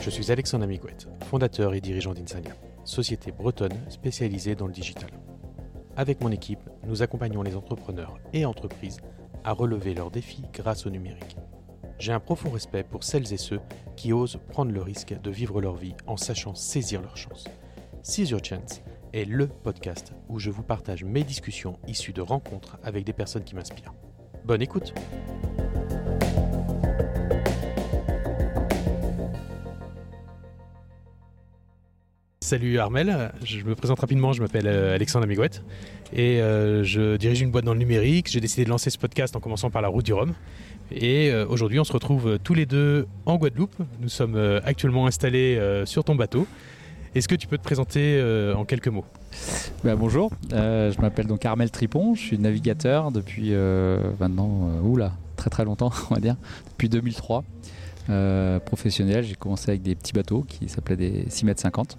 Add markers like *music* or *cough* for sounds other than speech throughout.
Je suis Alexandre Amigouette, fondateur et dirigeant d'Insania, société bretonne spécialisée dans le digital. Avec mon équipe, nous accompagnons les entrepreneurs et entreprises à relever leurs défis grâce au numérique. J'ai un profond respect pour celles et ceux qui osent prendre le risque de vivre leur vie en sachant saisir leur chance. Seize Your Chance est le podcast où je vous partage mes discussions issues de rencontres avec des personnes qui m'inspirent. Bonne écoute Salut Armel, je me présente rapidement, je m'appelle euh, Alexandre Amigouette et euh, je dirige une boîte dans le numérique. J'ai décidé de lancer ce podcast en commençant par la route du Rhum. Et euh, aujourd'hui, on se retrouve tous les deux en Guadeloupe. Nous sommes actuellement installés sur ton bateau. Est-ce que tu peux te présenter en quelques mots? Bah, Bonjour, je m'appelle donc Armel Tripon, je suis navigateur depuis maintenant, oula, très très longtemps, *laughs* on va dire, depuis 2003. professionnel, j'ai commencé avec des petits bateaux qui s'appelaient des 6 mètres 50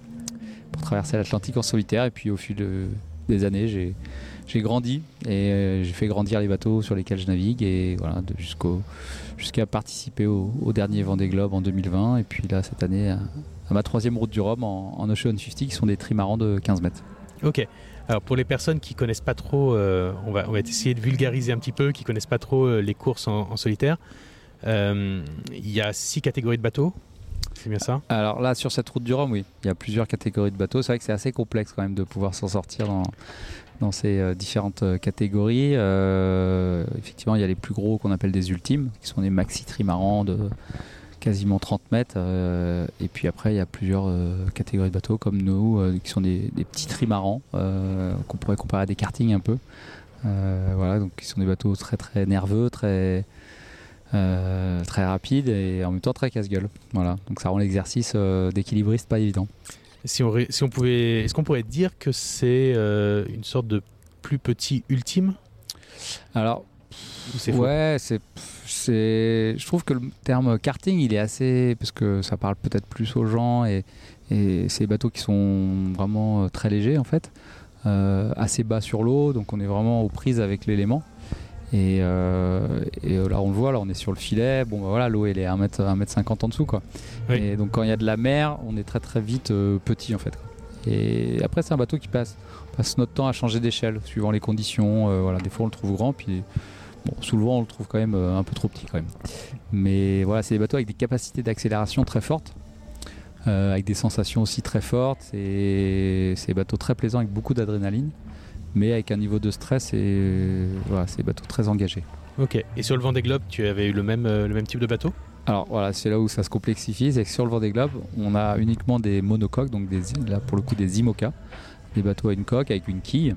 pour traverser l'Atlantique en solitaire. Et puis au fil des années, j'ai grandi et euh, j'ai fait grandir les bateaux sur lesquels je navigue et voilà jusqu'à participer au, dernier Vendée Globe en 2020 et puis là cette année à, ma troisième route du Rhum en, Ocean 50 qui sont des trimarans de 15 mètres. Ok. Alors pour les personnes qui connaissent pas trop, euh, on, va, on, va, essayer de vulgariser un petit peu, qui connaissent pas trop euh, les courses en, solitaire. Il y a six catégories de bateaux. C'est bien ça Alors là, sur cette route du Rhum, oui, il y a plusieurs catégories de bateaux. C'est vrai que c'est assez complexe quand même de pouvoir s'en sortir dans, ces euh, différentes euh, catégories. Euh, effectivement, il y a les plus gros qu'on appelle des ultimes, qui sont des maxi trimarans de quasiment 30 mètres. et puis après, il y a plusieurs catégories de bateaux comme nous, qui sont des, petits trimarans, qu'on pourrait comparer à des kartings un peu. voilà, donc qui sont des bateaux très très nerveux, très euh, très rapide et en même temps très casse-gueule. Voilà, donc ça rend l'exercice euh, d'équilibriste pas évident. Si on, si on pouvait, est-ce qu'on pourrait dire que c'est euh, une sorte de plus petit ultime? Alors, ouais, c'est, c'est, je trouve que le terme karting, il est assez, parce que ça parle peut-être plus aux gens et, et c'est des bateaux qui sont vraiment très légers en fait, assez bas sur l'eau, donc on est vraiment aux prises avec l'élément. Et, euh, et, là, on le voit, là, on est sur le filet. Bon, bah, voilà, l'eau, elle est à 1m50 en dessous, quoi. Et donc, quand il y a de la mer, on est très très vite euh, petit, en fait. Et après, c'est un bateau qui passe, passe notre temps à changer d'échelle, suivant les conditions. Euh, voilà, des fois, on le trouve grand, puis bon, sous le vent, on le trouve quand même un peu trop petit, quand même. Mais voilà, c'est des bateaux avec des capacités d'accélération très fortes. avec des sensations aussi très fortes. C'est des bateaux très plaisants avec beaucoup d'adrénaline mais avec un niveau de stress et voilà, c'est des bateaux très engagés. Ok, et sur le Vendée Globe, tu avais eu le même, euh, le même type de bateau? Alors voilà, c'est là où ça se complexifie, c'est que sur le Vendée Globe, on a uniquement des monocoques, donc des, là pour le coup des IMOCA, des bateaux à une coque avec une quille.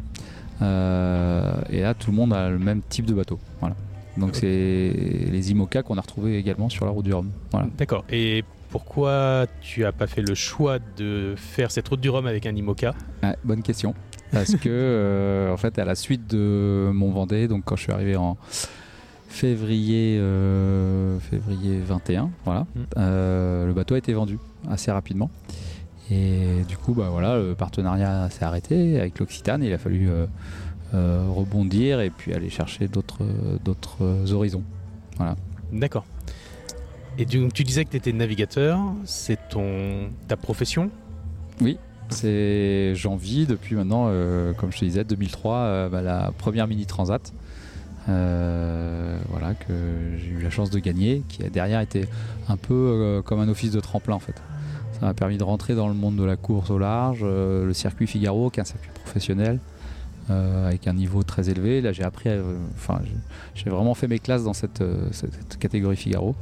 Euh, et là, tout le monde a le même type de bateau. Voilà. Donc c'est les IMOCA qu'on a retrouvés également sur la route du Rhum. Voilà. D'accord. Et pourquoi tu as pas fait le choix de faire cette route du Rhum avec un IMOCA? Bonne question parce que euh, en fait à la suite de mon Vendée, donc quand je suis arrivé en février euh, février 21, voilà, mm. euh, le bateau a été vendu assez rapidement. Et du coup, bah voilà, le partenariat s'est arrêté avec l'Occitane. Il a fallu rebondir et puis aller chercher d'autres d'autres horizons. Voilà. D'accord. Et tu, tu disais que tu étais navigateur, c'est ton ta profession? Oui, c'est j'en vis depuis maintenant, euh, comme je te disais, 2003, euh, bah, la première mini transat. Euh, que j'ai eu la chance de gagner, qui derrière été un peu comme un office de tremplin en fait. Ça m'a permis de rentrer dans le monde de la course au large, le circuit Figaro, qui est un circuit professionnel. avec un niveau très élevé. Là, j'ai appris, j'ai vraiment fait mes classes dans cette catégorie Figaro.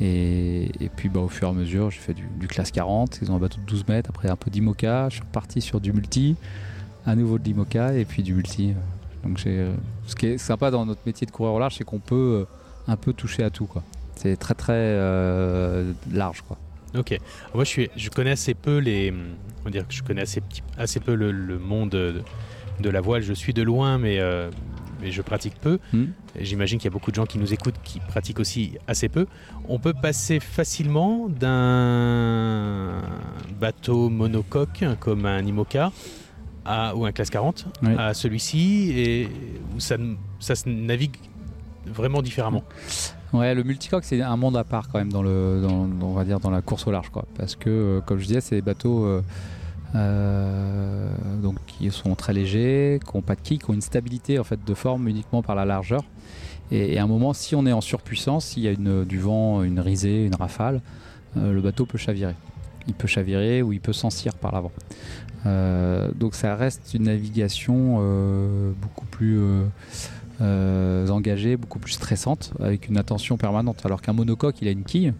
Et, puis bah, au fur et à mesure, j'ai fait du, classe 40, ils ont un bateau de 12 mètres, après un peu d'IMOCA, je suis reparti sur du multi, à nouveau de l'IMOCA et puis du multi. Donc euh, ce qui est sympa dans notre métier de coureur au large, c'est qu'on peut euh, un peu toucher à tout. C'est très très euh, large. Quoi. Ok. Moi, je, suis, je connais assez peu les, on dire que je connais assez, peu le, monde de, de, la voile. Je suis de loin, mais mais je pratique peu. Hmm. J'imagine qu'il y a beaucoup de gens qui nous écoutent qui pratiquent aussi assez peu. On peut passer facilement d'un bateau monocoque comme un IMOCA à, ou un classe 40 à celui-ci et où ça, ça se navigue vraiment différemment. Ouais, le multicoque c'est un monde à part quand même dans le, dans, on va dire dans la course au large quoi, parce que comme je disais, c'est des bateaux donc qui sont très légers, qui n'ont pas de quille, qui ont une stabilité en fait de forme uniquement par la largeur. Et, à un moment, si on est en surpuissance, s'il y a du vent, une risée, une rafale, le bateau peut chavirer il peut chavirer ou il peut s'encir par l'avant. Euh, donc ça reste une navigation euh, beaucoup plus euh, engagée, beaucoup plus stressante, avec une attention permanente. Alors qu'un monocoque, il a une quille,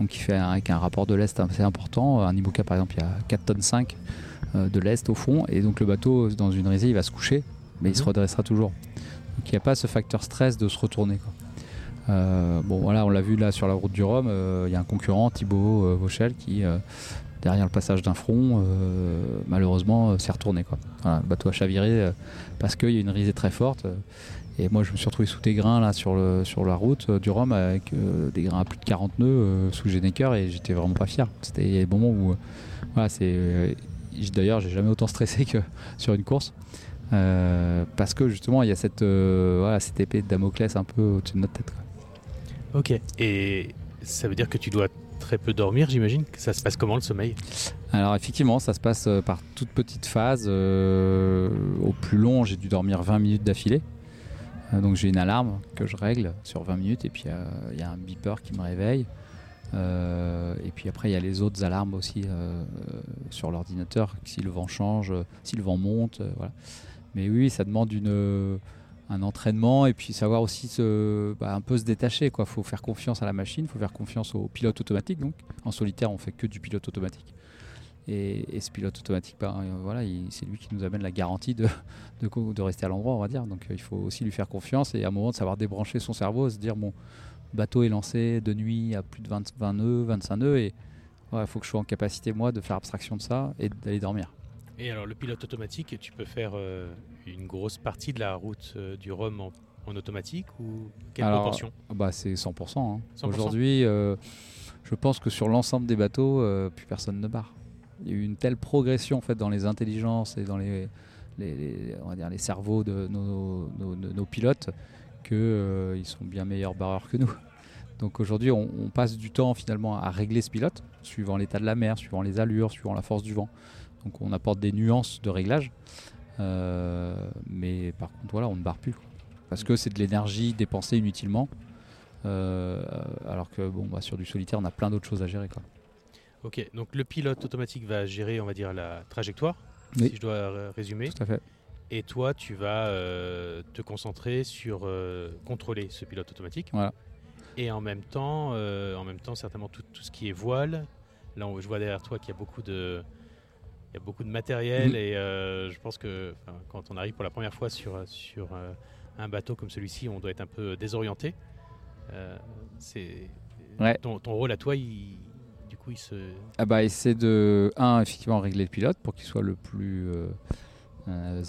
donc il fait avec un rapport de lest assez important. Un Imoca par exemple, il y a 4 tonnes 5 de lest au fond, et donc le bateau dans une risée, il va se coucher, mais il se mhm. redressera toujours. Donc il n'y a pas ce facteur stress de se retourner. Euh, bon voilà, on l'a vu là sur la route du Rhum, euh, il y a un concurrent, Thibaut euh, Vauchel, qui derrière le passage d'un front, malheureusement s'est retourné. Quoi. le bateau a chaviré parce qu'il y a une risée très forte. Et moi, je me suis retrouvé sous des grains là sur, le, sur la route du Rhum avec des grains à plus de 40 nœuds sous Généker et j'étais vraiment pas fier. C'était des moments où, voilà, c'est. D'ailleurs, j'ai jamais autant stressé que *laughs* sur une course. parce que justement, il y a cette, voilà, cette épée de Damoclès un peu au-dessus de notre tête. Ok. Et ça veut dire que tu dois très peu dormir, j'imagine? Ça se passe comment le sommeil? Alors effectivement, ça se passe euh, par toutes petites phases. Euh, au plus long, j'ai dû dormir 20 minutes d'affilée. Euh, donc j'ai une alarme que je règle sur 20 minutes et puis il y a un beeper qui me réveille. et puis après, il y a les autres alarmes aussi sur l'ordinateur, si le vent change, si le vent monte. voilà. Mais oui, ça demande une un entraînement et puis savoir aussi bah, un peu se détacher. Il faut faire confiance à la machine, il faut faire confiance au pilote automatique. Donc. En solitaire, on fait que du pilote automatique. Et, ce pilote automatique, bah, euh, voilà, c'est lui qui nous amène la garantie de, de, rester à l'endroit, on va dire. Donc euh, il faut aussi lui faire confiance et à un moment de savoir débrancher son cerveau, se dire mon bateau est lancé de nuit à plus de 20, 20 nœuds, 25 nœuds et il faut que je sois en capacité moi de faire abstraction de ça et d'aller dormir. Et alors le pilote automatique, tu peux faire euh, une grosse partie de la route euh, du Rhum en, automatique ou quelle proportion? bah C'est 100%. Hein. Aujourd'hui, euh, je pense que sur l'ensemble des bateaux, plus personne ne barre. Il y a eu une telle progression en dans les intelligences et dans les, cerveaux de nos, pilotes qu'ils sont bien meilleurs barreurs que nous. Donc aujourd'hui, on, on, passe du temps finalement à régler ce pilote, suivant l'état de la mer, suivant les allures, suivant la force du vent. Donc on apporte des nuances de réglage. Euh, mais par contre, voilà, on ne barre plus. Parce que c'est de l'énergie dépensée inutilement. Euh, alors que bon, bah, sur du solitaire, on a plein d'autres choses à gérer. Quoi. Ok, donc le pilote automatique va gérer, on va dire, la trajectoire, si je dois résumer. Tout à fait. Et toi, tu vas euh, te concentrer sur contrôler ce pilote automatique. Voilà. Et en même temps, en même temps, certainement tout, tout, ce qui est voile. Là, je vois derrière toi qu'il y a beaucoup de, il y a beaucoup de matériel mhm. et euh, je pense que quand on arrive pour la première fois sur, sur euh, un bateau comme celui-ci, on doit être un peu désorienté. Euh, c'est ton, rôle à toi, il, coup, il se. Ah bah, c'est de un effectivement régler le pilote pour qu'il soit le plus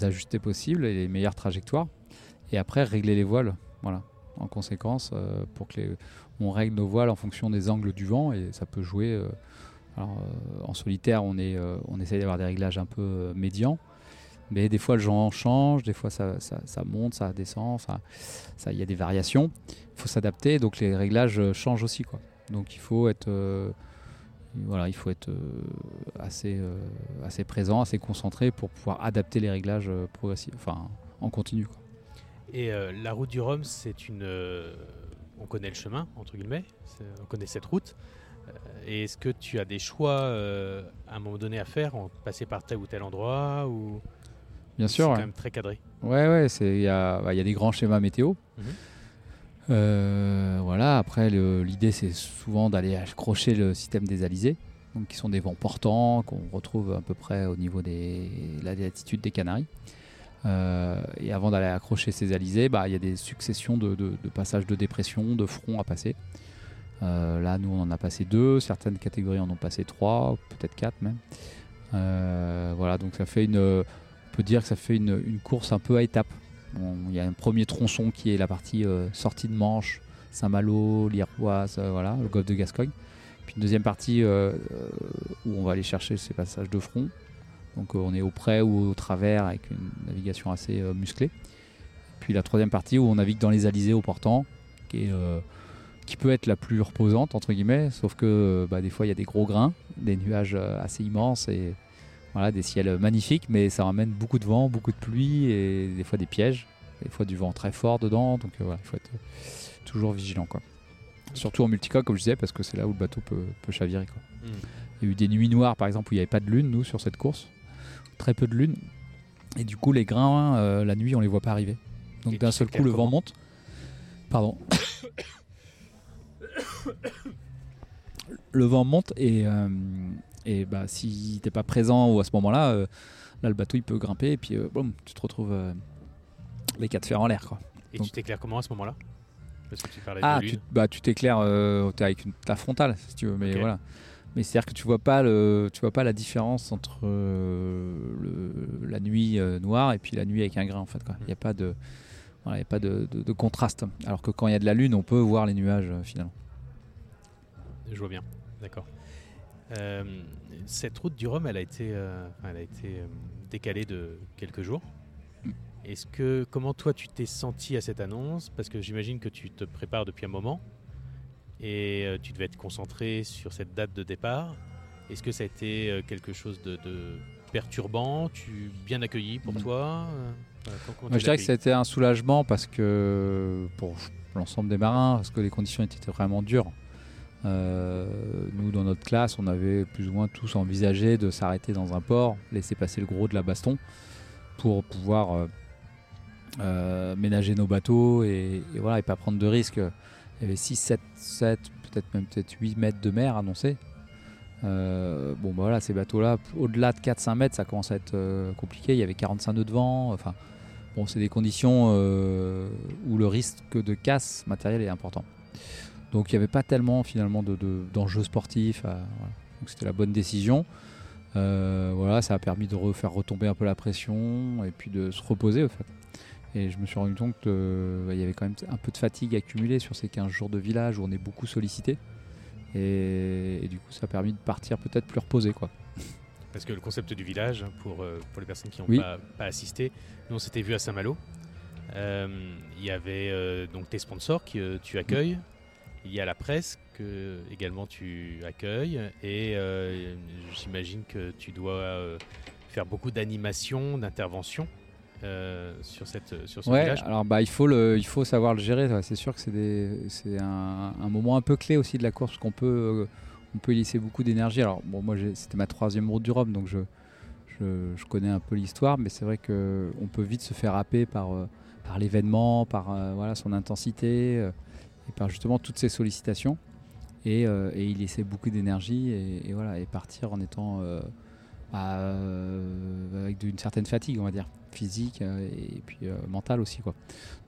ajusté possible et les meilleures trajectoires. Et après régler les voiles, voilà. En conséquence, pour que on règle nos voiles en fonction des angles du vent et ça peut jouer alors, euh, en solitaire, on, est, euh, on essaye d'avoir des réglages un peu euh, médians. Mais des fois, le genre change, des fois, ça, monte, ça descend, il ça, y a des variations. Il faut s'adapter, donc les réglages changent aussi. Quoi. Donc, il faut être, voilà, il faut être assez, assez présent, assez concentré pour pouvoir adapter les réglages progressifs, enfin, en continu. Quoi. Et la route du Rhum, c'est une. on connaît le chemin, entre guillemets, on connaît cette route. Et est-ce que tu as des choix euh, à un moment donné à faire, en passer par tel ou tel endroit ou Bien sûr. C'est quand même très cadré? Ouais, ouais, il y a, bah, y a, des grands schémas météo. Mhm. Euh, voilà, après, l'idée, c'est souvent d'aller accrocher le système des alizés, donc qui sont des vents portants qu'on retrouve à peu près au niveau de la latitude des Canaries. Euh, et avant d'aller accrocher ces alizés, bah, il y a des successions de, passages de dépression, de fronts à passer. Euh, là, nous, on en a passé deux. Certaines catégories en ont passé trois, peut-être quatre même. Voilà, donc ça fait une. On peut dire que ça fait une, course un peu à étapes. Il y a un premier tronçon qui est la partie euh, sortie de Manche, Saint-Malo, l'Iroise, voilà, le golfe de Gascogne. Puis une deuxième partie où on va aller chercher ces passages de front. Donc on est au près ou au travers avec une navigation assez musclée. Puis la troisième partie où on navigue dans les alizés au portant, qui peut être la plus reposante entre guillemets, sauf que bah, des fois il y a des gros grains, des nuages assez immenses voilà, des ciels magnifiques, mais ça ramène beaucoup de vent, beaucoup de pluie et des fois des pièges, des fois du vent très fort dedans, donc voilà, il faut être toujours vigilant quoi. Surtout en multicoque, comme je disais, parce que c'est là où le bateau peut, chavirer. Quoi. Hmm. Il y a eu des nuits noires, par exemple, où il n'y avait pas de lune, nous, sur cette course. Très peu de lune. Et du coup, les grains, euh, la nuit, on les voit pas arriver. Donc d'un seul coup, le vent monte. Pardon. *coughs* le vent monte et, euh, et bah, si t'es pas présent ou à ce moment-là, euh, là, le bateau, il peut grimper et puis, boum, tu te retrouves les quatre fers en l'air. Quoi. Et tu t'éclaires comment à ce moment-là? Ah, tu, bah, tu t'éclaires euh, avec ta frontale, si tu veux, mais voilà. Mais c'est-à-dire que tu vois pas le, tu vois pas la différence entre euh, le, la nuit euh, noire et puis la nuit avec un grain en fait. Il n'y a pas de, voilà, y a pas de, de, contraste. Alors que quand il y a de la lune, on peut voir les nuages finalement. Je vois bien, d'accord. Cette route du Rhum, elle a été, elle a été décalée de quelques jours. Est-ce que comment toi tu t'es senti à cette annonce? Parce que j'imagine que tu te prépares depuis un moment et euh, tu devais être concentré sur cette date de départ. Est-ce que ça a été euh, quelque chose de, perturbant? Tu bien accueilli pour mm. toi? Euh, Je dirais que c'était un soulagement parce que pour l'ensemble des marins, parce que les conditions étaient vraiment dures. Nous, dans notre classe, on avait plus ou moins tous envisagé de s'arrêter dans un port, laisser passer le gros de la baston pour pouvoir euh, ménager nos bateaux et, voilà, et pas prendre de risques. Il y avait 6, 7, 7 peut-être même peut-être 8 mètres de mer annoncés. Euh, bon, bah voilà, ces bateaux-là, au-delà de 4-5 mètres, ça commence à être euh, compliqué. Il y avait 45 nœuds de vent. Enfin, bon, c'est des conditions où le risque de casse matériel est important. Donc, il n'y avait pas tellement finalement d'enjeux de, sportifs. Donc, c'était la bonne décision. voilà, ça a permis de refaire retomber un peu la pression et puis de se reposer, au fait. Et je me suis rendu compte qu'il bah, y avait quand même un peu de fatigue accumulée sur ces 15 jours de village où on est beaucoup sollicité. Et, du coup, ça a permis de partir peut-être plus reposé. Quoi. Parce que le concept du village, pour, euh, pour les personnes qui n'ont pas, assisté, nous on s'était vu à Saint-Malo. Euh, il y avait euh, donc tes sponsors que tu accueilles. Il y a la presse que également tu accueilles. Et j'imagine que tu dois faire beaucoup d'animations, d'interventions. Euh, sur, cette, sur ce ouais, village alors bah, il, faut le, il faut savoir le gérer. C'est sûr que c'est un, un, moment un peu clé aussi de la course, parce qu'on peut, on peut y laisser beaucoup d'énergie. Alors, bon, moi, c'était ma troisième route du Rhum, donc je, je, je connais un peu l'histoire, mais c'est vrai qu'on peut vite se faire happer par, euh, par l'événement, par euh, voilà, son intensité, et par justement toutes ces sollicitations. Et, et y laisser beaucoup d'énergie et, voilà, et partir en étant bah, avec une certaine fatigue, on va dire physique euh, et puis euh, mental aussi quoi.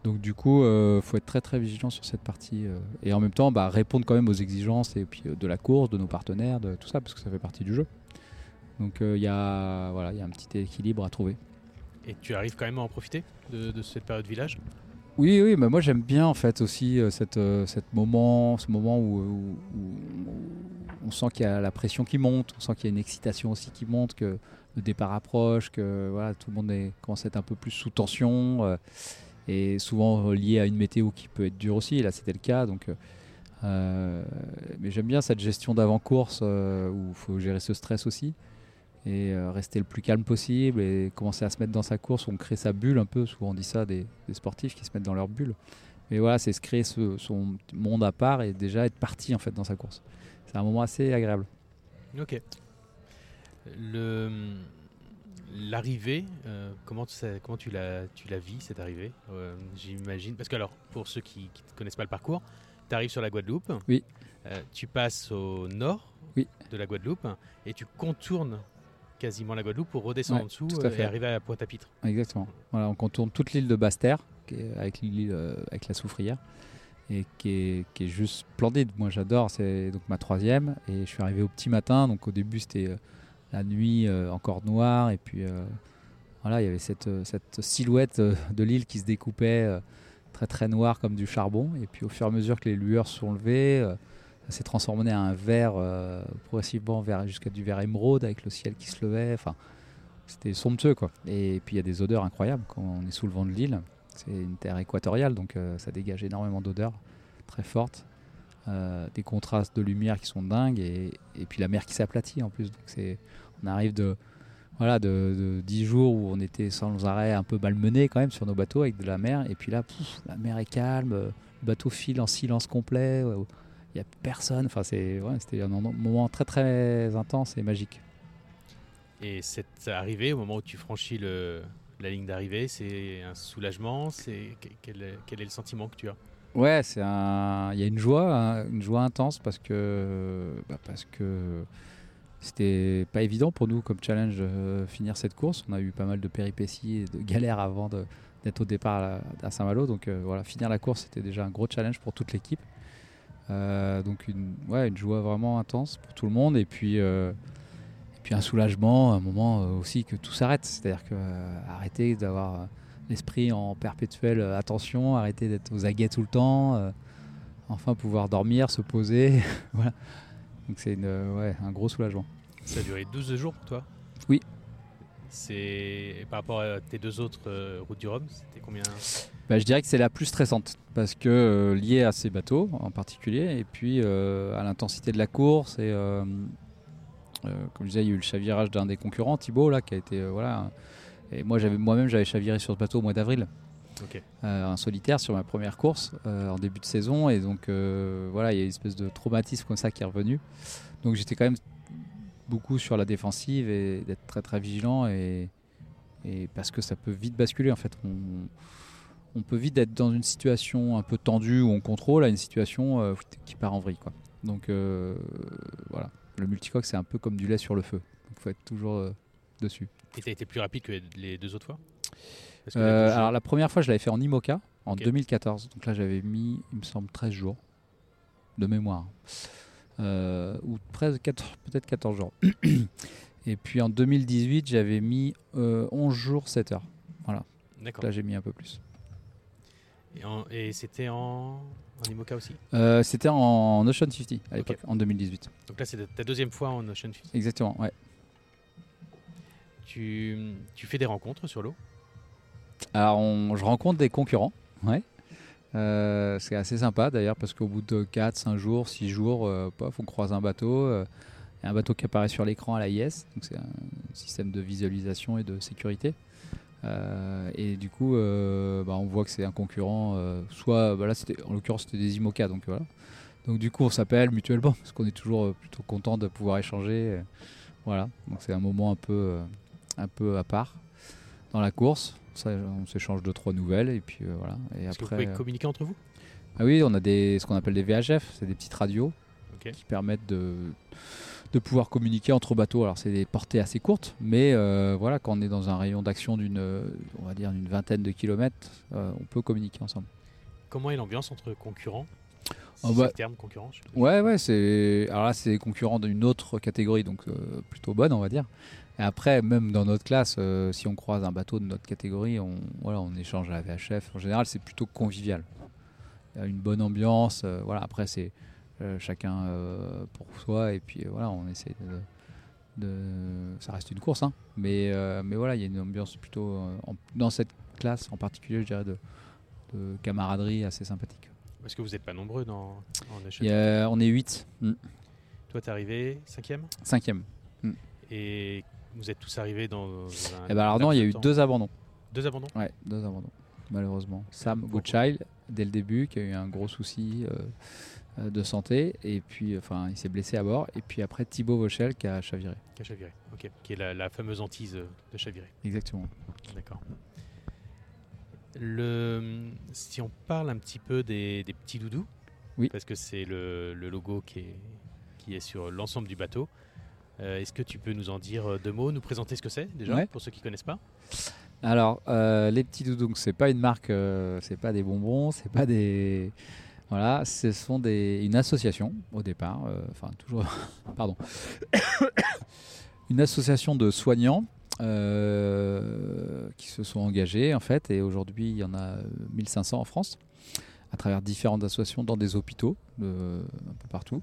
Donc du coup, euh, faut être très très vigilant sur cette partie et en même temps bah, répondre quand même aux exigences et puis de la course, de nos partenaires, de tout ça parce que ça fait partie du jeu. Donc il y a voilà, il y a un petit équilibre à trouver. Et tu arrives quand même à en profiter de, cette période village? Oui, oui, mais moi j'aime bien en fait aussi cette, cette moment, ce moment où, on sent qu'il y a la pression qui monte, on sent qu'il y a une excitation aussi qui monte, que le départ approche, que voilà, tout le monde commence à être un peu plus sous tension euh, et souvent lié à une météo qui peut être dure aussi. Et là, c'était le cas. Donc, euh, mais j'aime bien cette gestion d'avant-course euh, où il faut gérer ce stress aussi et rester le plus calme possible et commencer à se mettre dans sa course. On crée sa bulle un peu. Souvent, on dit ça des, sportifs qui se mettent dans leur bulle. Mais voilà, c'est se créer son monde à part et déjà être parti en fait dans sa course. C'est un moment assez agréable. Ok le l'arrivée, euh, comment, tu, comment tu la, tu la vis cette arrivée? Euh, J'imagine. Parce que alors, pour ceux qui ne connaissent pas le parcours, tu arrives sur la Guadeloupe. Oui. Euh, tu passes au nord oui. de la Guadeloupe et tu contournes quasiment la Guadeloupe pour redescendre en dessous et arriver à Pointe-à-Pitre. Exactement. Voilà, on contourne toute l'île de Basse-Terre avec, avec la soufrière et qui est, qui est juste splendide. Moi j'adore, c'est donc ma troisième et je suis arrivé au petit matin. Donc au début c'était la nuit euh, encore noire et puis euh, voilà il y avait cette, euh, cette silhouette de l'île qui se découpait très très noire comme du charbon et puis au fur et à mesure que les lueurs sont levées s'est transformé en un vert progressivement vers jusqu'à du vert émeraude avec le ciel qui se levait enfin c'était somptueux quoi et puis il y a des odeurs incroyables quand on est sous le vent de l'île c'est une terre équatoriale donc ça dégage énormément d'odeurs très fortes des contrastes de lumière qui sont dingues et, puis la mer qui s'aplatit en plus. Donc c'est, on arrive de, voilà, de, 10 jours où on était sans arrêt un peu malmené quand même sur nos bateaux avec de la mer. Et puis là, la mer est calme, le bateau file en silence complet, il n'y a personne. Enfin, c'est, c'était un moment très très intense et magique. Et cette arrivée, au moment où tu franchis le, la ligne d'arrivée, c'est un soulagement c'est, quel, est le sentiment que tu as? Ouais, c'est un, il y a une joie, une joie intense parce que, bah, parce que c'était pas évident pour nous comme challenge de finir cette course. On a eu pas mal de péripéties et de galères avant d'être au départ à, Saint-Malo. Donc euh, voilà, finir la course, c'était déjà un gros challenge pour toute l'équipe. Euh, donc une, ouais, une joie vraiment intense pour tout le monde. Et puis, euh, et puis un soulagement, un moment aussi que tout s'arrête. C'est-à-dire que arrêter d'avoir l'esprit en perpétuelle attention, arrêter d'être aux aguets tout le temps, enfin pouvoir dormir, se poser. *laughs* voilà. Donc c'est ouais, un gros soulagement. Ça a duré 12 jours pour toi? Oui. C'est par rapport à tes deux autres euh, routes du Rhum, c'était combien? Bah, Je dirais que c'est la plus stressante parce que euh, liée à ces bateaux en particulier et puis euh, à l'intensité de la course et comme je disais, il y a eu le chavirage d'un des concurrents, Thibaut là, qui a été voilà. Et moi j'avais moi-même j'avais chaviré sur ce bateau au mois d'avril. un solitaire sur ma première course en début de saison et donc voilà il y a une espèce de traumatisme comme ça qui est revenu donc j'étais quand même beaucoup sur la défensive et d'être très très vigilant et, et, parce que ça peut vite basculer en fait. On, on peut vite être dans une situation un peu tendue où on contrôle à une situation euh, qui part en vrille quoi. Donc euh, voilà, le multicoque c'est un peu comme du lait sur le feu. Il faut être toujours euh, dessus. Et tu as été plus rapide que les deux autres fois? Alors la première fois je l'avais fait en IMOCA en 2014. Donc là j'avais mis, il me semble, 13 jours de mémoire. Euh, ou presque peut-être 14 jours. *clears throat* Et puis en 2018, j'avais mis 11 euh, jours, 7 heures. Voilà. Là, j'ai mis un peu plus. Et, c'était en, en IMOCA aussi? Euh, C'était en Ocean 50 à l'époque, en 2018. Donc là, c'est ta deuxième fois en Ocean 50 Exactement, ouais. Tu, tu fais des rencontres sur l'eau? Alors, je rencontre des concurrents, ouais. Euh, c'est assez sympa d'ailleurs parce qu'au bout de 4, 5 jours, 6 jours, euh, on croise un bateau. Euh, un bateau qui apparaît sur l'écran à la donc c'est un système de visualisation et de sécurité. et du coup, bah, on voit que c'est un concurrent, soit, bah en l'occurrence, c'était des IMOCA, donc voilà. Donc du coup, on s'appelle mutuellement parce qu'on est toujours plutôt content de pouvoir échanger. voilà, donc c'est un moment un peu, un peu à part dans la course on s'échange deux trois nouvelles et puis euh, voilà. Et Est-ce que vous pouvez euh, communiquer entre vous? Ah oui, on a des ce qu'on appelle des VHF, c'est des petites radios qui permettent de de pouvoir communiquer entre bateaux. Alors c'est des portées assez courtes, mais euh, voilà, quand on est dans un rayon d'action d'une, on va dire d'une vingtaine de kilomètres, on peut communiquer ensemble. Comment est l'ambiance entre concurrents? Oh bah, terme concurrent Ouais, ouais, c'est alors là c'est concurrent d'une autre catégorie, donc plutôt bonne, on va dire. Et après, même dans notre classe, euh, si on croise un bateau de notre catégorie, on, voilà, on échange à la VHF. En général, c'est plutôt convivial. Il y a une bonne ambiance. Euh, voilà, après, c'est euh, chacun pour soi. Et puis voilà, on essaie de. ça reste une course, hein. mais, mais voilà, il y a une ambiance plutôt. dans cette classe en particulier, je dirais, de, camaraderie assez sympathique. Est-ce que vous n'êtes pas nombreux dans, en On est 8. Mm. Toi, t'es arrivé 5 Cinquième. Mm. Et vous êtes tous arrivés dans un. Eh ben alors non, il y a eu deux abandons. Deux abandons? Ouais, deux abandons, malheureusement. Sam Goodchild, dès le début, qui a eu un gros souci euh, euh, de santé, et puis, enfin, il s'est blessé à bord, et puis après Thibaut Vauchel qui a chaviré. Qui a chaviré, ok. Qui est la, fameuse hantise de chaviré. Exactement. D'accord. Le, si on parle un petit peu des, petits doudous, oui. parce que c'est le, le, logo qui est, qui est sur l'ensemble du bateau. Euh, est-ce que tu peux nous en dire euh, deux mots, nous présenter ce que c'est déjà pour ceux qui connaissent pas? Alors, euh, les petits doudous, c'est pas une marque, c'est pas des bonbons, c'est pas des voilà, ce sont des, une association au départ, enfin toujours, *laughs* pardon, *coughs* une association de soignants qui se sont engagés en fait, et aujourd'hui il y en a 1500 en France, à travers différentes associations dans des hôpitaux un peu partout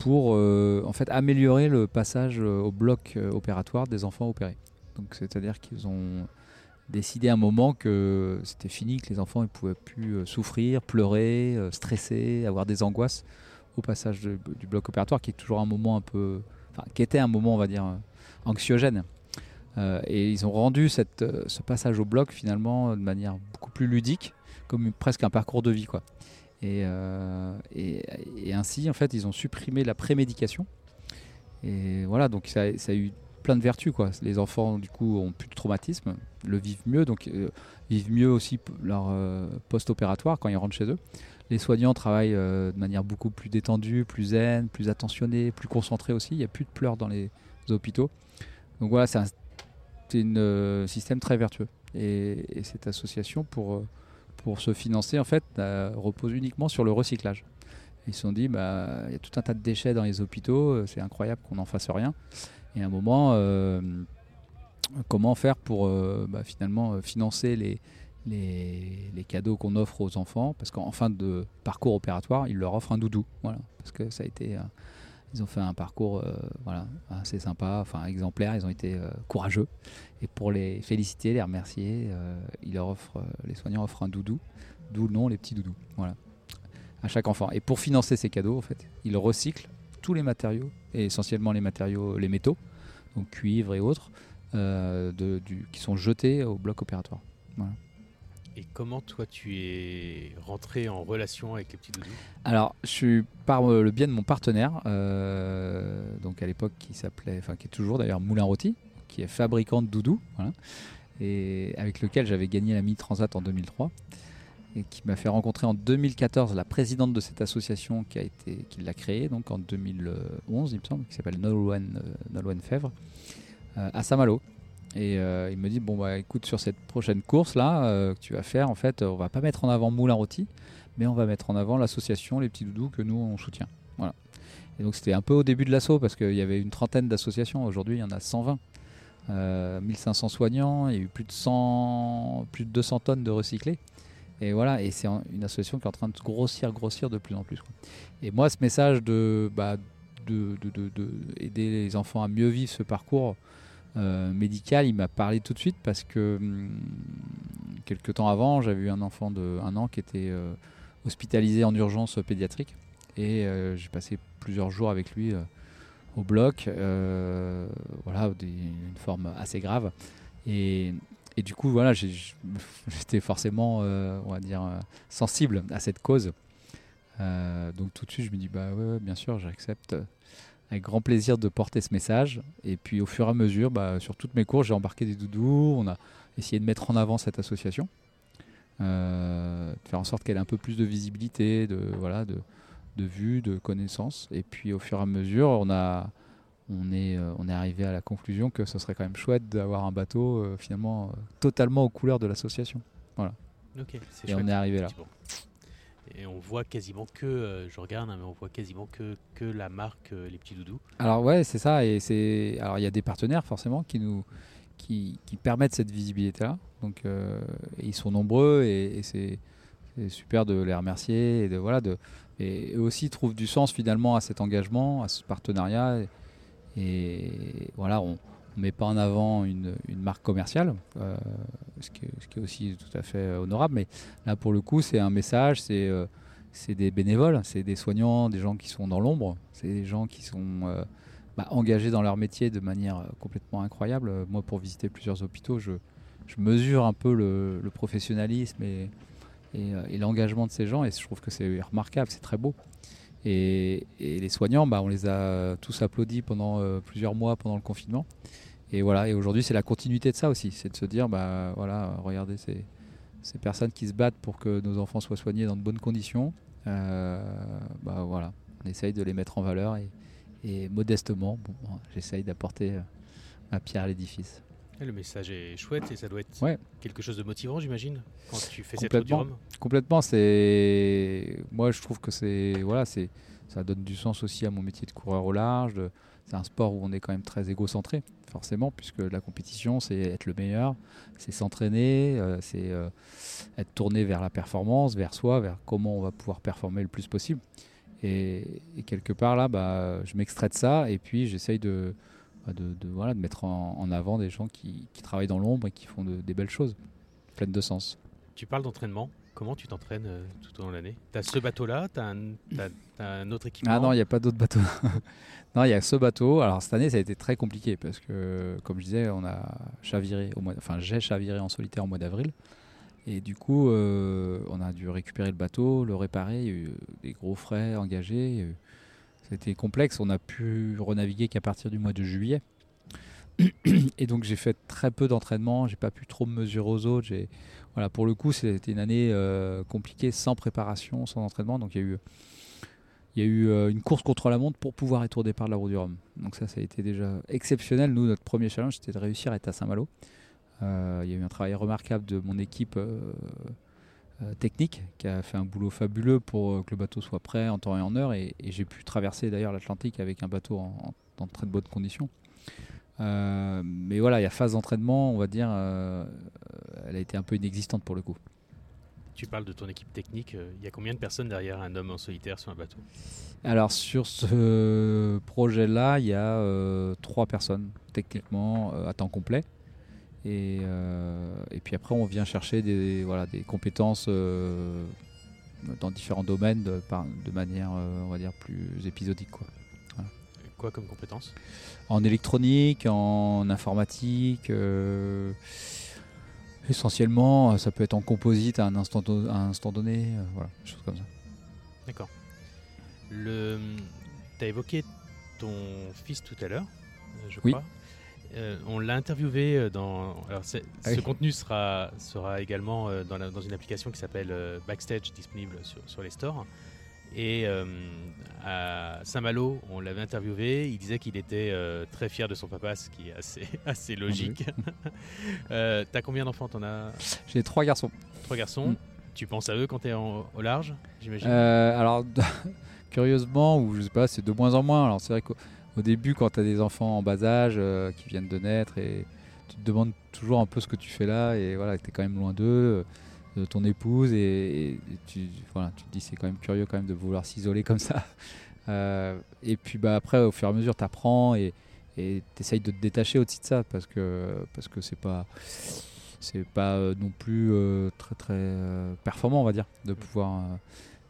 pour euh, en fait améliorer le passage euh, au bloc euh, opératoire des enfants opérés. Donc c'est-à-dire qu'ils ont décidé à un moment que c'était fini, que les enfants ne pouvaient plus souffrir, pleurer, stresser, avoir des angoisses au passage du bloc opératoire, qui est toujours un moment un peu, enfin, qui était un moment, on va dire, anxiogène. et ils ont rendu ce passage au bloc finalement de manière beaucoup plus ludique, comme presque un parcours de vie, quoi. Et, et, ainsi, en fait, ils ont supprimé la prémédication. Et voilà, donc ça, a eu plein de vertus. Les enfants, du coup, ont plus de traumatisme, le vivent mieux, donc euh, vivent mieux aussi leur euh, post-opératoire quand ils rentrent chez eux. Les soignants travaillent euh, de manière beaucoup plus détendue, plus zen, plus attentionnée, plus concentrée aussi. Il n'y a plus de pleurs dans les hôpitaux. Donc voilà, c'est un système très vertueux. Et, cette association, pour, pour se financer, en fait, repose uniquement sur le recyclage. Ils se sont dit, bah, il y a tout un tas de déchets dans les hôpitaux, c'est incroyable qu'on n'en fasse rien. Et à un moment, euh, comment faire pour euh, bah, finalement euh, financer les, les, cadeaux qu'on offre aux enfants? Parce qu'en fin de parcours opératoire, ils leur offrent un doudou. Voilà, parce que ça a été ils ont fait un parcours voilà, assez sympa, enfin exemplaire, ils ont été courageux. Et pour les féliciter, les remercier, ils leur offrent, les soignants offrent un doudou, d'où le nom les petits doudous. Voilà, à chaque enfant. Et pour financer ces cadeaux, en fait, ils recyclent tous les matériaux, et essentiellement les matériaux, les métaux, donc cuivre et autres, euh, de, du, qui sont jetés au bloc opératoire. Et comment toi tu es rentré en relation avec les petits doudous? Alors, je suis par euh, le biais de mon partenaire, euh, donc à l'époque qui s'appelait, enfin qui est toujours d'ailleurs Moulin Rôti, qui est fabricant de doudous, et avec lequel j'avais gagné la Mi Transat en 2003 et qui m'a fait rencontrer en 2014 la présidente de cette association qui qui l'a créée donc en 2011 il me semble qui s'appelle Nolwenn euh, Fèvre à Saint-Malo et euh, il me dit bon bah écoute sur cette prochaine course là que tu vas faire en fait on va pas mettre en avant Moulin Rôti mais on va mettre en avant l'association les petits doudous que nous on soutient voilà et donc c'était un peu au début de l'assaut parce qu'il y avait une trentaine d'associations aujourd'hui il y en a 120 1500 soignants, il y a eu plus de 100, plus de 200 tonnes de recyclés. Et voilà, et c'est une association qui est en train de grossir, grossir de plus en plus. Et moi, ce message de, bah, de, aider les enfants à mieux vivre ce parcours euh, médical, il m'a parlé tout de suite parce que hum, quelques temps avant, j'avais eu un enfant de un an qui était euh, hospitalisé en urgence pédiatrique et euh, j'ai passé plusieurs jours avec lui au bloc, voilà, une forme assez grave. Et, et du coup, voilà, *laughs* j'étais forcément, on va dire, sensible à cette cause. Donc tout de suite, je me dis, bah ouais, bien sûr, j'accepte avec grand plaisir de porter ce message. Et puis au fur et à mesure, bah, sur toutes mes cours, j'ai embarqué des doudous. On a essayé de mettre en avant cette association, de faire en sorte qu'elle ait un peu plus de visibilité, de voilà, de, de vue, de connaissance. Et puis au fur et à mesure, on a on est, euh, on est arrivé à la conclusion que ce serait quand même chouette d'avoir un bateau euh, finalement euh, totalement aux couleurs de l'association. Voilà. et on est arrivé là. Et on voit quasiment que, je regarde, hein, mais on voit quasiment que, que la marque Les Petits Doudous. Alors ouais, c'est ça. Et c'est, alors il y a des partenaires forcément qui nous, qui, qui permettent cette visibilité-là. Donc ils sont nombreux et, c'est, super de les remercier et de voilà de et aussi trouvent du sens finalement à cet engagement, à ce partenariat. Et voilà, on met pas en avant une, marque commerciale, euh, ce, qui est, aussi tout à fait honorable. Mais là, pour le coup, c'est un message, c'est euh, des bénévoles, c'est des soignants, des gens qui sont dans l'ombre, c'est des gens qui sont euh, bah, engagés dans leur métier de manière complètement incroyable. Moi, pour visiter plusieurs hôpitaux, je, mesure un peu le, professionnalisme et, l'engagement de ces gens et je trouve que c'est remarquable, c'est très beau. Et, les soignants, bah, on les a tous applaudis pendant euh, plusieurs mois pendant le confinement. Et voilà, et aujourd'hui c'est la continuité de ça aussi, c'est de se dire, bah voilà, regardez ces, ces, personnes qui se battent pour que nos enfants soient soignés dans de bonnes conditions. Euh, bah voilà, on essaye de les mettre en valeur et, modestement, bon, j'essaye d'apporter euh, ma pierre à l'édifice. Le message est chouette et ça doit être quelque chose de motivant, j'imagine, quand tu fais cette route du Rhum. Complètement. C'est moi, je trouve que c'est voilà, c'est ça donne du sens aussi à mon métier de coureur au large. C'est un sport où on est quand même très égocentré, forcément, puisque la compétition, c'est être le meilleur, c'est s'entraîner, euh, c'est euh, être tourné vers la performance, vers soi, vers comment on va pouvoir performer le plus possible. Et, quelque part là, bah, je m'extrais de ça et puis j'essaye de bah, de, voilà, de mettre en, avant des gens qui, travaillent dans l'ombre et qui font des belles choses, pleines de sens. Tu parles d'entraînement. Comment tu t'entraînes tout au long de l'année? Tu as ce bateau-là, tu as, un autre équipement? Ah non, il n'y a pas d'autre bateau. *laughs* non, il y a ce bateau. Alors cette année, ça a été très compliqué parce que, comme je disais, on a chaviré au mois, enfin j'ai chaviré en solitaire au mois d'avril. Et du coup, on a dû récupérer le bateau, le réparer. Il y a eu des gros frais engagés. C'était complexe. On a pu renaviguer qu'à partir du mois de juillet. *clears throat* Et donc j'ai fait très peu d'entraînement, j'ai pas pu trop me mesurer aux autres. Voilà, pour le coup, c'était une année euh, compliquée, sans préparation, sans entraînement. Donc il y a eu, y a eu euh, une course contre la montre pour pouvoir être au départ de la route du Rhum. Donc ça, ça a été déjà exceptionnel. Nous, notre premier challenge, c'était de réussir à être à Saint-Malo. Euh, il y a eu un travail remarquable de mon équipe technique qui a fait un boulot fabuleux pour que le bateau soit prêt en temps et en heure. Et, j'ai pu traverser d'ailleurs l'Atlantique avec un bateau en, en, très de bonnes conditions. Euh, mais voilà, il y a phase d'entraînement, on va dire, euh, elle a été un peu inexistante pour le coup. Tu parles de ton équipe technique. Euh, il y a combien de personnes derrière un homme en solitaire sur un bateau? Alors sur ce projet-là, il y a trois personnes techniquement à temps complet. Et, et, puis après, on vient chercher des, voilà, des compétences dans différents domaines de, de manière, on va dire, plus épisodique. Quoi quoi comme compétences En électronique, en informatique. Euh, essentiellement, ça peut être en composite à un instant, un instant donné, euh, voilà, des choses comme ça. D'accord. Le, tu as évoqué ton fils tout à l'heure, euh, je crois. on l'a interviewé dans. Alors, ah ce contenu sera, sera également dans, dans une application qui s'appelle Backstage, disponible sur, sur les stores. Et euh, à Saint-Malo, on l'avait interviewé. Il disait qu'il était euh, très fier de son papa, ce qui est assez, *laughs* assez logique. *laughs* euh, T'as combien d'enfants T'en as? J'ai trois garçons. Trois garçons. Mm. Tu penses à eux quand tu es au large, j'imagine? Euh, Alors, *laughs* curieusement, ou je sais pas, c'est de moins en moins. Alors, c'est vrai qu'au début, quand tu as des enfants en bas âge qui viennent de naître et tu te demandes toujours un peu ce que tu fais là et voilà, tu es quand même loin d'eux de ton épouse et, tu, voilà, tu te dis c'est quand même curieux quand même de vouloir s'isoler comme ça. *laughs* Euh, et puis bah, après, au fur et à mesure, tu apprends et tu essayes de te détacher aussi de ça parce que parce que c'est pas c'est pas euh, non plus euh, très très performant on va dire de pouvoir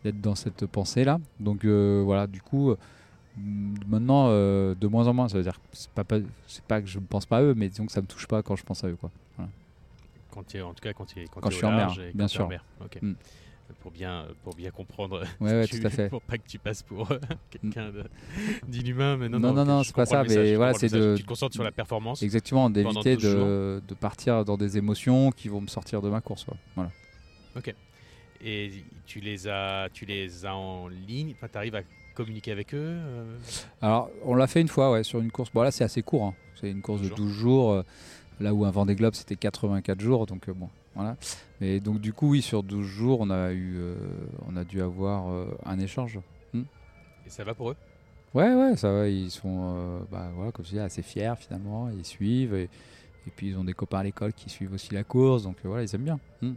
être dans cette pensée là donc voilà du coup maintenant de moins en moins ça veut dire c'est pas, c'est pas que je ne pense pas à eux mais disons que ça me touche pas quand je pense à eux quoi voilà. Quand tu en tout cas, quand, tu quand, quand je suis en mer, bien sûr. Mm. Pour bien, pour bien comprendre. *laughs* Ouais, ouais, tout à fait. Pour pas que tu passes pour euh, quelqu'un d'inhumain. Mais non, non, non, non c'est pas ça. Mais voilà, c'est de. Tu te concentres sur la performance. Exactement, d'éviter de, de, partir dans des émotions qui vont me sortir de ma course. Voilà. Ok. Et tu les as, tu les as en ligne? Enfin, tu arrives à communiquer avec eux euh? Alors, on l'a fait une fois, ouais, sur une course. Bon, là, c'est assez court. Hein. C'est une course de 12 jours. Euh, là où un Vendée Globe c'était 84 jours, donc euh, bon, voilà. Mais donc du coup, oui, sur 12 jours, on a eu, euh, on a dû avoir euh, un échange. Hmm. Et ça va pour eux? Ouais, ouais, ça va. Ils sont, bah, voilà, comme je dis, assez fiers finalement. Ils suivent et, puis ils ont des copains à l'école qui suivent aussi la course, donc voilà, ils aiment bien. Hmm.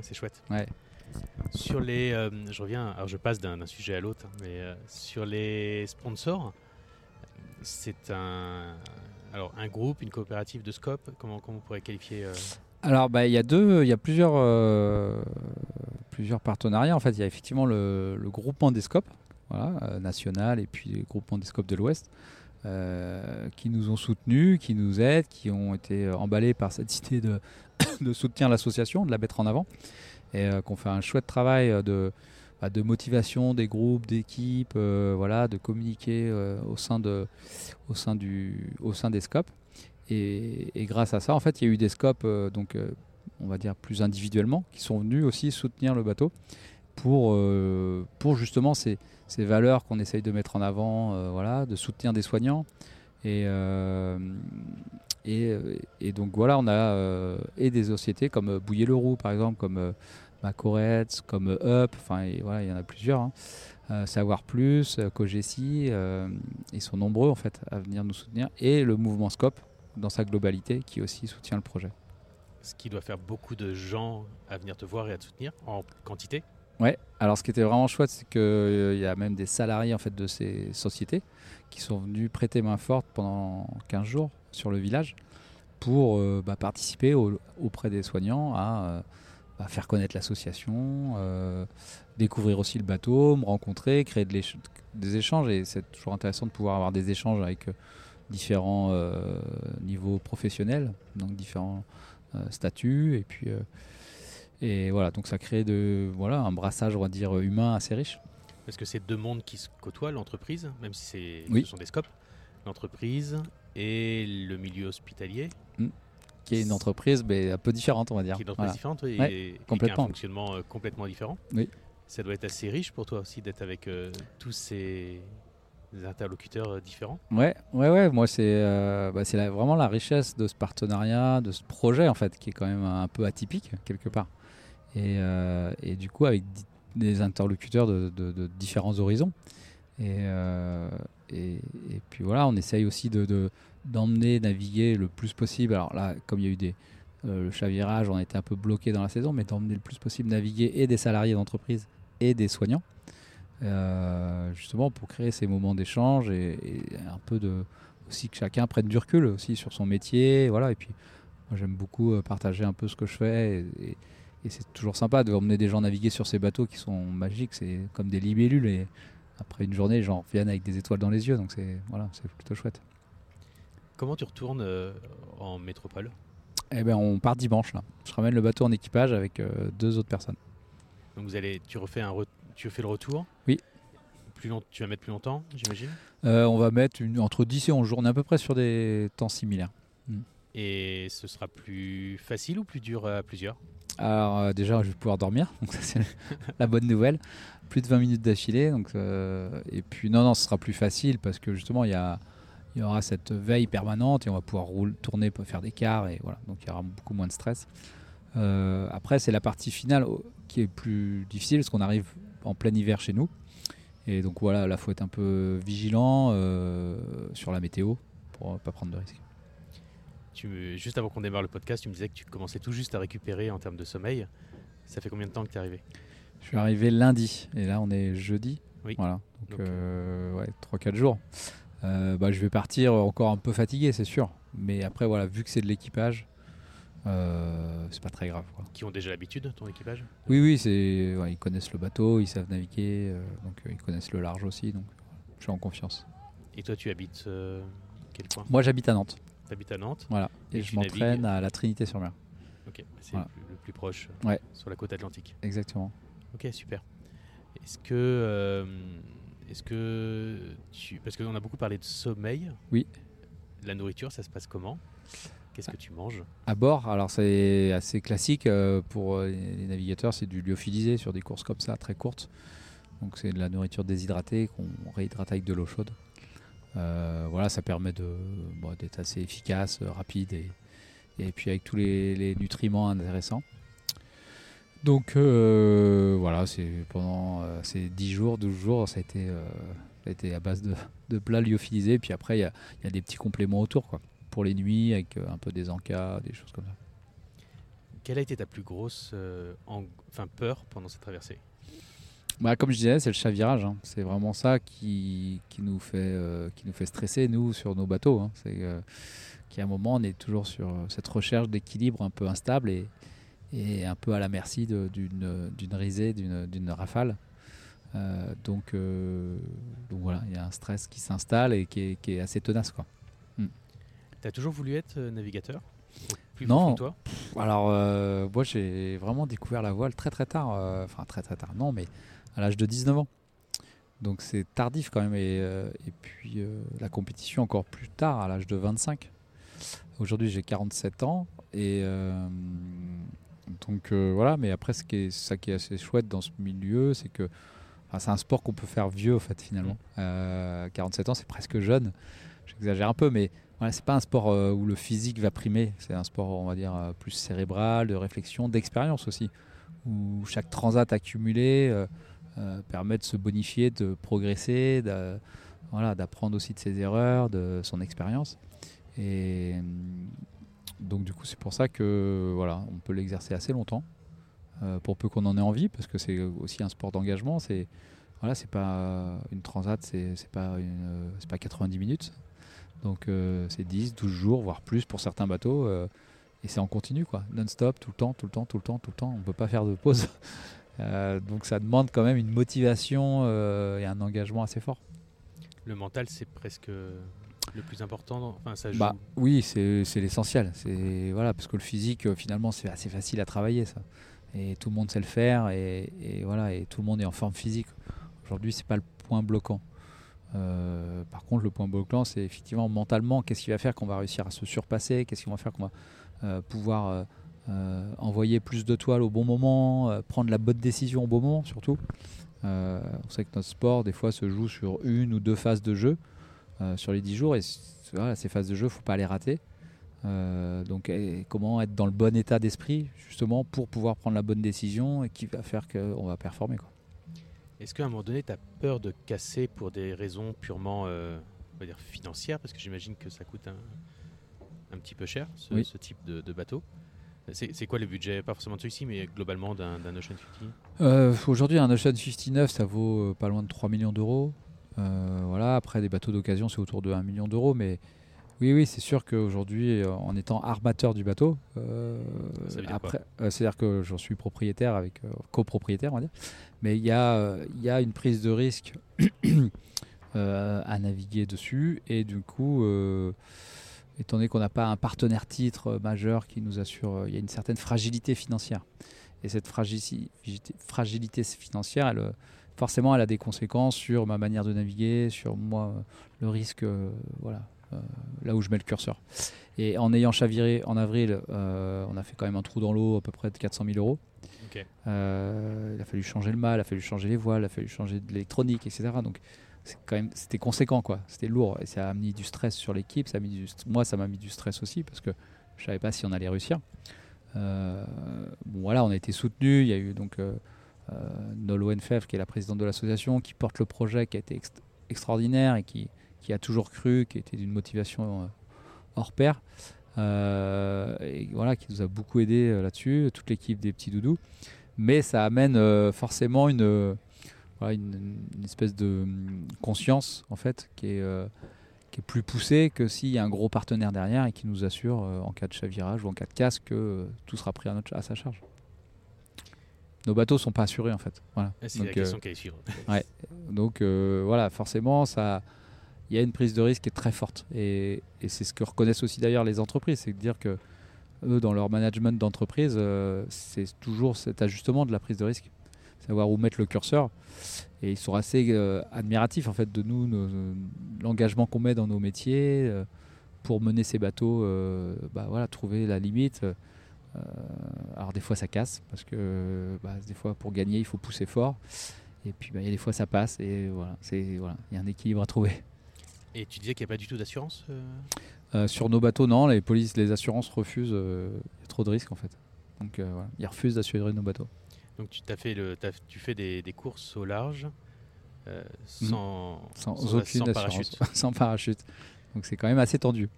c'est chouette. Ouais. Sur les, je reviens, alors je passe d'un sujet à l'autre, hein, mais sur les sponsors, c'est un, alors, un groupe, une coopérative de scope, comment, comment on qualifier euh Alors, bah, il y a deux, il y a plusieurs, euh, plusieurs partenariats. En fait, il y a effectivement le, groupement des scopes, voilà, euh, national, et puis le groupement des scopes de l'Ouest, qui nous ont soutenus, qui nous aident, qui ont été emballés par cette *laughs* idée de, de soutenir l'association, de la mettre en avant, et qu'on fait un chouette travail de bah, de motivation des groupes, d'équipes, euh, voilà, de communiquer euh, au, sein de, au, sein du, au sein des scopes. Et, grâce à ça, en fait, il y a eu des scopes, euh, donc, on va dire plus individuellement, qui sont venus aussi soutenir le bateau pour, pour justement ces, ces valeurs qu'on essaye de mettre en avant, voilà, de soutenir des soignants. Et, et, donc voilà, on a et des sociétés comme Bouiller le Roux, par exemple, comme Macorets, comme Up, enfin voilà, il y en a plusieurs. Hein. Euh, Savoir Plus, euh, Cogessi, euh, ils sont nombreux en fait à venir nous soutenir, et le mouvement Scope dans sa globalité qui aussi soutient le projet. Ce qui doit faire beaucoup de gens à venir te voir et à te soutenir en quantité. Ouais, alors ce qui était vraiment chouette, c'est qu'il y a même des salariés en fait de ces sociétés qui sont venus prêter main forte pendant 15 jours sur le village pour bah, participer auprès des soignants à bah, faire connaître l'association, découvrir aussi le bateau, me rencontrer, créer des échanges. Et c'est toujours intéressant de pouvoir avoir des échanges avec différents niveaux professionnels, donc différents statuts. Et puis, et voilà, donc ça crée de, voilà, un brassage, on va dire, humain assez riche. Parce que c'est deux mondes qui se côtoient, l'entreprise, même si oui. ce sont des scopes, l'entreprise et le milieu hospitalier. Mm. Qui est une entreprise mais un peu différente, on va dire. Qui est une entreprise différente, oui, et, complètement. qui a un fonctionnement euh, complètement différent. Oui. Ça doit être assez riche pour toi aussi d'être avec euh, tous ces interlocuteurs euh, différents. Ouais, ouais, ouais. Moi, c'est bah, c'est vraiment la richesse de ce partenariat, de ce projet en fait, qui est quand même un peu atypique quelque part. Et, et du coup, avec des interlocuteurs de, différents horizons. Euh, et, puis voilà, on essaye aussi de, d'emmener, naviguer le plus possible. Alors là, comme il y a eu des, euh, le chavirage, on été un peu bloqué dans la saison, mais d'emmener le plus possible naviguer et des salariés d'entreprise et des soignants, euh, justement pour créer ces moments d'échange et, un peu aussi que chacun prenne du recul aussi sur son métier, voilà. Et puis moi j'aime beaucoup partager un peu ce que je fais et, c'est toujours sympa de emmener des gens naviguer sur ces bateaux qui sont magiques. C'est comme des libellules. Après une journée, les gens reviennent avec des étoiles dans les yeux. Donc c'est voilà, c'est plutôt chouette. Comment tu retournes euh, en métropole? Eh ben, on part dimanche là. Je ramène le bateau en équipage avec euh, deux autres personnes. Donc vous allez, tu refais un, tu fais le retour? Oui. Plus long, tu vas mettre plus longtemps, j'imagine? Euh, on va mettre une, entre 10 et 11 jours. On est à peu près sur des temps similaires. Hmm. Et ce sera plus facile ou plus dur à plusieurs? Alors déjà, je vais pouvoir dormir, *laughs* donc ça c'est la bonne nouvelle. Plus de 20 minutes d'affilée, euh, et puis non non, ce sera plus facile parce que justement il y il y aura cette veille permanente et on va pouvoir rouler, tourner, faire des quarts et voilà, donc il y aura beaucoup moins de stress. Euh, après, c'est la partie finale qui est plus difficile parce qu'on arrive en plein hiver chez nous et donc voilà, là faut être un peu vigilant sur la météo pour pas prendre de risques juste avant qu'on démarre le podcast, tu me disais que tu commençais tout juste à récupérer en termes de sommeil. Ça fait combien de temps que tu es arrivé? Je suis arrivé lundi et là on est jeudi. Oui. Voilà, donc, euh, ouais, 3-4 jours. Euh, bah, je vais partir encore un peu fatigué, c'est sûr. Mais après, voilà, vu que c'est de l'équipage, euh, c'est pas très grave. Qui ont déjà l'habitude, ton équipage? Oui, oui, c'est, ils connaissent le bateau, ils savent naviguer, donc ils connaissent le large aussi, donc je suis en confiance. Et toi, tu habites quel coin? Moi, j'habite à Nantes. T'habites à Nantes Voilà. Et, je m'entraîne à la Trinité-sur-Mer. Ok, c'est le, plus proche ouais. sur la côte atlantique. Exactement. Ok, super. Est-ce que, euh, est-ce que tu, parce qu'on a beaucoup parlé de sommeil. Oui. La nourriture, ça se passe comment? Qu'est-ce que tu manges? À bord, alors c'est assez classique euh, pour euh, les navigateurs, c'est du lyophilisé sur des courses comme ça, très courtes. Donc c'est de la nourriture déshydratée qu'on réhydrate avec de l'eau chaude. Euh, voilà, ça permet d'être assez efficace, rapide et, et puis avec tous les, nutriments intéressants. Donc euh, voilà, c'est pendant ces 10 jours, 12 jours, ça a été, a été à base de, de plats lyophilisés. Puis après, il y a, y a, des petits compléments autour, quoi, pour les nuits, avec un peu des encas, des choses comme ça. Quelle a été ta plus grosse enfin, peur pendant cette traversée? Bah, comme je disais, c'est le chavirage. Hein. C'est vraiment ça qui, qui, nous fait, euh, qui nous fait stresser, nous, sur nos bateaux. Hein. C'est euh, qu'à un moment, on est toujours sur cette recherche d'équilibre un peu instable et, et un peu à la merci d'une risée, d'une rafale. Euh, donc, donc voilà, il y a un stress qui s'installe et qui est, qui est, assez tenace. Quoi. Hmm. Tu as toujours voulu être navigateur? Plus non, toi? Alors moi j'ai vraiment découvert la voile très très tard, enfin très très tard, non mais à l'âge de 19 ans. Donc c'est tardif quand même. Et, euh, et puis euh, la compétition encore plus tard, à l'âge de 25. Aujourd'hui j'ai 47 ans. Et euh, donc voilà, mais après ce qui est, ça qui est assez chouette dans ce milieu, c'est que c'est un sport qu'on peut faire vieux en fait finalement. 47 mmh. ans c'est presque jeune. J'exagère un peu, mais voilà, c'est pas un sport où le physique va primer. C'est un sport, on va dire, plus cérébral, de réflexion, d'expérience aussi. Où chaque transat accumulé euh, permet de se bonifier, de progresser, voilà, d'apprendre aussi de ses erreurs, de son expérience. Et euh, donc du coup, c'est pour ça que voilà, on peut l'exercer assez longtemps, euh, pour peu qu'on en ait envie, parce que c'est aussi un sport d'engagement. C'est voilà, c'est pas une transat, c'est pas c'est pas 90 minutes. Donc c'est 10, 12 jours, voire plus pour certains bateaux. et c'est en continu, quoi, non-stop, tout le temps, tout le temps, tout le temps, tout le temps. On peut pas faire de pause. *laughs* donc ça demande quand même une motivation et un engagement assez fort. Le mental, c'est presque le plus important enfin, ça bah, Oui, c'est l'essentiel. Voilà, parce que le physique, finalement, c'est assez facile à travailler. Ça. Et tout le monde sait le faire. Et, voilà, et tout le monde est en forme physique. Aujourd'hui, c'est pas le point bloquant. Euh, par contre, le point bloquant, c'est effectivement mentalement, qu'est-ce qui va faire qu'on va réussir à se surpasser, qu'est-ce qui va faire qu'on va euh, pouvoir euh, envoyer plus de toiles au bon moment, prendre la bonne décision au bon moment surtout. on sait que notre sport, des fois, se joue sur une ou deux phases de jeu sur les 10 jours, et ces phases de jeu, faut pas les rater. donc, comment être dans le bon état d'esprit, justement, pour pouvoir prendre la bonne décision et qui va faire qu'on va performer. Est-ce qu'à un moment donné, tu as peur de casser pour des raisons purement euh, on va dire financières? Parce que j'imagine que ça coûte un, petit peu cher, ce, type de, bateau. C'est quoi le budget? Pas forcément de celui-ci, mais globalement d'un Ocean 50 euh, Aujourd'hui, un Ocean 59, ça vaut euh, pas loin de 3 millions d'euros. Voilà, après, des bateaux d'occasion, c'est autour de 1 million d'euros. Mais oui, oui, c'est sûr qu'aujourd'hui, en étant armateur du bateau, après, c'est-à-dire que j'en suis propriétaire avec copropriétaire, on va dire. Mais il y, a, y a une prise de risque *coughs* euh, à naviguer dessus. Et du coup, euh, étant donné qu'on n'a pas un partenaire titre majeur qui nous assure, il y a une certaine fragilité financière. Et cette fragilité, fragilité financière, elle, forcément, elle a des conséquences sur ma manière de naviguer, sur moi, le risque, euh, voilà, là où je mets le curseur. Et en ayant chaviré en avril, on a fait quand même un trou dans l'eau à peu près de 400 000 euros. Euh, il a fallu changer le mât, il a fallu changer les voiles, il a fallu changer de l'électronique, etc. Donc quand même, c'était conséquent, quoi. C'était lourd et ça a mis du stress sur l'équipe. Ça a mis du, moi, ça m'a mis du stress aussi parce que je savais pas si on allait réussir. Euh, bon, voilà, on a été soutenu. Il y a eu donc euh, euh Nolo Nfev, qui est la présidente de l'association, qui porte le projet, qui a été extraordinaire et qui, a toujours cru, qui était d'une motivation hors pair. Euh, et voilà, qui nous a beaucoup aidé euh, là-dessus, toute l'équipe des petits doudous. Mais ça amène euh, forcément une, espèce de hum, conscience en fait qui est, plus poussée que s'il y a un gros partenaire derrière et qui nous assure en cas de chavirage ou en cas de casse que tout sera pris à sa charge nos bateaux sont pas assurés en fait. Voilà. Ah, c'est la question qui est *laughs* ouais. Donc voilà, forcément ça, il y a une prise de risque qui est très forte. Et, c'est ce que reconnaissent aussi d'ailleurs les entreprises, c'est de dire que eux, dans leur management d'entreprise, euh, c'est toujours cet ajustement de la prise de risque, savoir où mettre le curseur. Et ils sont assez euh, admiratifs en fait de nous, l'engagement qu'on met dans nos métiers euh, pour mener ces bateaux, bah, voilà, trouver la limite. Alors des fois ça casse parce que bah, des fois pour gagner il faut pousser fort. Et puis bah, il y a des fois ça passe et voilà, c'est voilà, il y a un équilibre à trouver. Et tu disais qu'il n'y a pas du tout d'assurance euh? Euh, Sur nos bateaux, non. Les polices, les assurances refusent. Euh, il y a trop de risques en fait. Donc voilà, ils refusent d'assurer nos bateaux. Donc tu, as fait le, tu fais des, courses au large sans, sans, aucune parachute. *laughs* sans parachute. Donc c'est quand même assez tendu.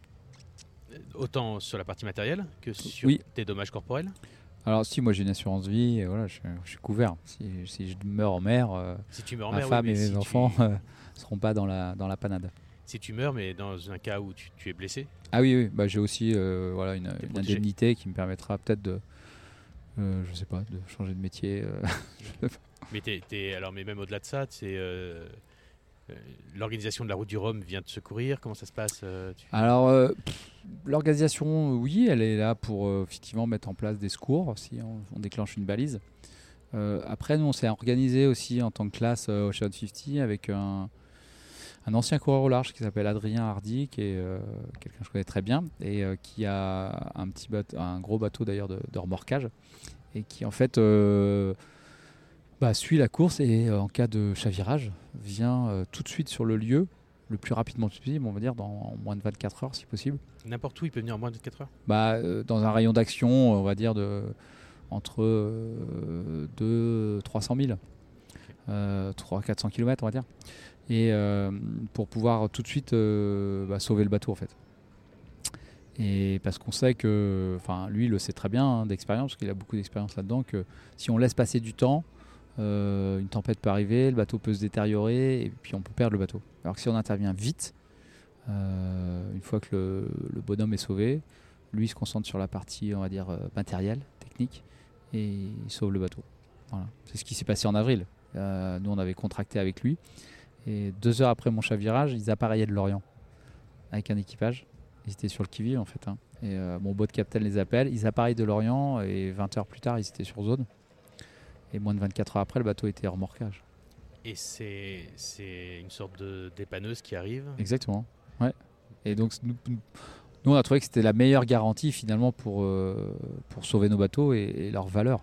Autant sur la partie matérielle que sur tes dommages corporels alors si moi j'ai une assurance vie, et voilà, je, suis couvert. Si, je meurs en mer, si tu meurs en ma femme et mes enfants ne seront pas dans la, dans la panade si tu meurs, mais dans un cas où tu, es blessé Ah oui, oui. Bah, j'ai aussi euh, voilà, une, indemnité qui me permettra peut-être de, euh, je sais pas, de changer de métier. Euh, mais, es, alors, mais même au-delà de ça, c'est l'organisation de la route du Rhum vient te secourir Comment ça se passe Alors, l'organisation, oui, elle est là pour effectivement mettre en place des secours si on, déclenche une balise. après, nous, on s'est organisé aussi en tant que classe Ocean 50 avec un, ancien coureur au large qui s'appelle Adrien Hardy, qui est euh, quelqu'un que je connais très bien et euh, qui a un petit un gros bateau d'ailleurs de, remorquage et qui en fait euh, bah, suit la course et en cas de chavirage vient tout de suite sur le lieu le plus rapidement possible, on va dire dans moins de 24 heures si possible. N'importe où, il peut venir en moins de 24 heures? Bah, Dans un rayon d'action, on va dire de, entre 2 300 000. 300-400 km on va dire et euh, pour pouvoir tout de suite euh, bah, sauver le bateau en fait. Et parce qu'on sait que, enfin lui il le sait très bien hein, d'expérience, parce qu'il a beaucoup d'expérience là-dedans, que si on laisse passer du temps, euh, une tempête peut arriver, le bateau peut se détériorer et puis on peut perdre le bateau. Alors que si on intervient vite, une fois que le, bonhomme est sauvé, Lui se concentre sur la partie, on va dire, matérielle, technique, et il sauve le bateau. Voilà. C'est ce qui s'est passé en avril. nous, on avait contracté avec lui. Et deux heures après mon chavirage, ils appareillaient de Lorient avec un équipage. Ils étaient sur le qui en fait. Hein. Et euh, mon boat captain les appelle. Ils appareillent de Lorient et 20 heures plus tard, ils étaient sur zone. Et moins de 24 heures après, le bateau était remorquage. Et c'est une sorte de dépanneuse qui arrive Exactement. Ouais. Et donc, nous, on a trouvé que c'était la meilleure garantie finalement pour, euh, pour sauver nos bateaux et, leur valeur.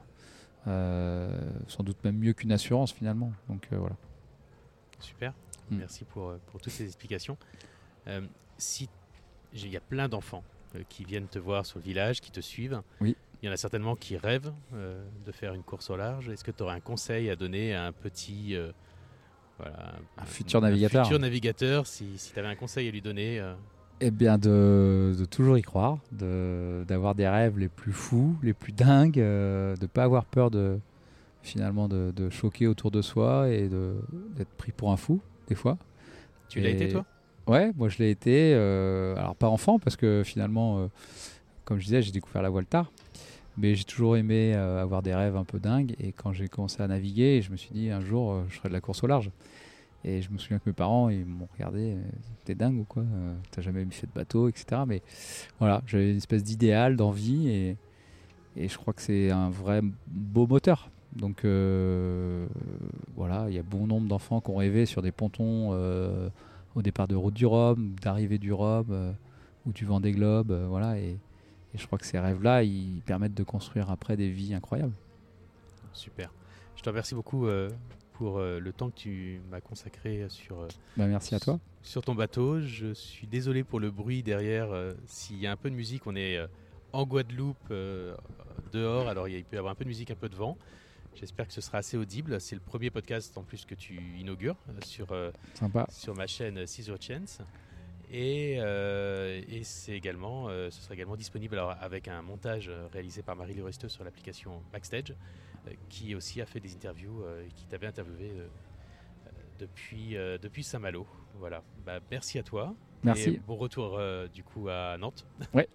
Euh, sans doute même mieux qu'une assurance finalement. Donc voilà. Super. Mm. Merci pour, pour toutes ces explications. si il y a plein d'enfants euh, qui viennent te voir sur le village, qui te suivent. Oui. Il y en a certainement qui rêvent euh, de faire une course au large. Est-ce que tu aurais un conseil à donner à un petit. Euh, un, futur navigateur. futur navigateur, si, tu avais un conseil à lui donner Eh bien, de, toujours y croire, d'avoir des rêves les plus fous, les plus dingues, de ne pas avoir peur de finalement de, choquer autour de soi et d'être pris pour un fou, des fois. Tu l'as été, toi? Ouais, moi je l'ai été. Euh, alors pas enfant parce que finalement, euh, comme je disais, j'ai découvert la voile tard. Mais j'ai toujours aimé euh, avoir des rêves un peu dingues. Et quand j'ai commencé à naviguer, je me suis dit un jour je ferai de la course au large. Et je me souviens que mes parents ils m'ont regardé, t'es dingue ou quoi T'as jamais fait de bateau, etc. Mais voilà, j'avais une espèce d'idéal, d'envie. Et, et je crois que c'est un vrai beau moteur. Donc voilà, il y a bon nombre d'enfants qui ont rêvé sur des pontons au départ de Route du Rhum, d'arrivée du Rhum euh, ou du Vendée Globe, euh, voilà. Je crois que ces rêves-là, ils permettent de construire après des vies incroyables. Super. Je te remercie beaucoup euh, pour le temps que tu m'as consacré sur. Bah, merci à toi. Sur ton bateau. Je suis désolé pour le bruit derrière. S'il y a un peu de musique, on est en Guadeloupe dehors, alors il peut y avoir un peu de musique, un peu de vent. J'espère que ce sera assez audible. C'est le premier podcast en plus que tu inaugures euh, sur, euh, sur ma chaîne Scissor Chance. Et, euh, et c'est également, ce sera également disponible alors, avec un montage réalisé par Marie Luresteux sur l'application Backstage, qui aussi a fait des interviews et qui t'avait interviewé depuis, depuis Saint-Malo. Voilà. Bah, merci à toi. Merci. bon retour du coup à Nantes. Ouais.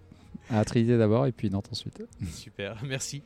À Trinité d'abord et puis Nantes ensuite. Super. Merci.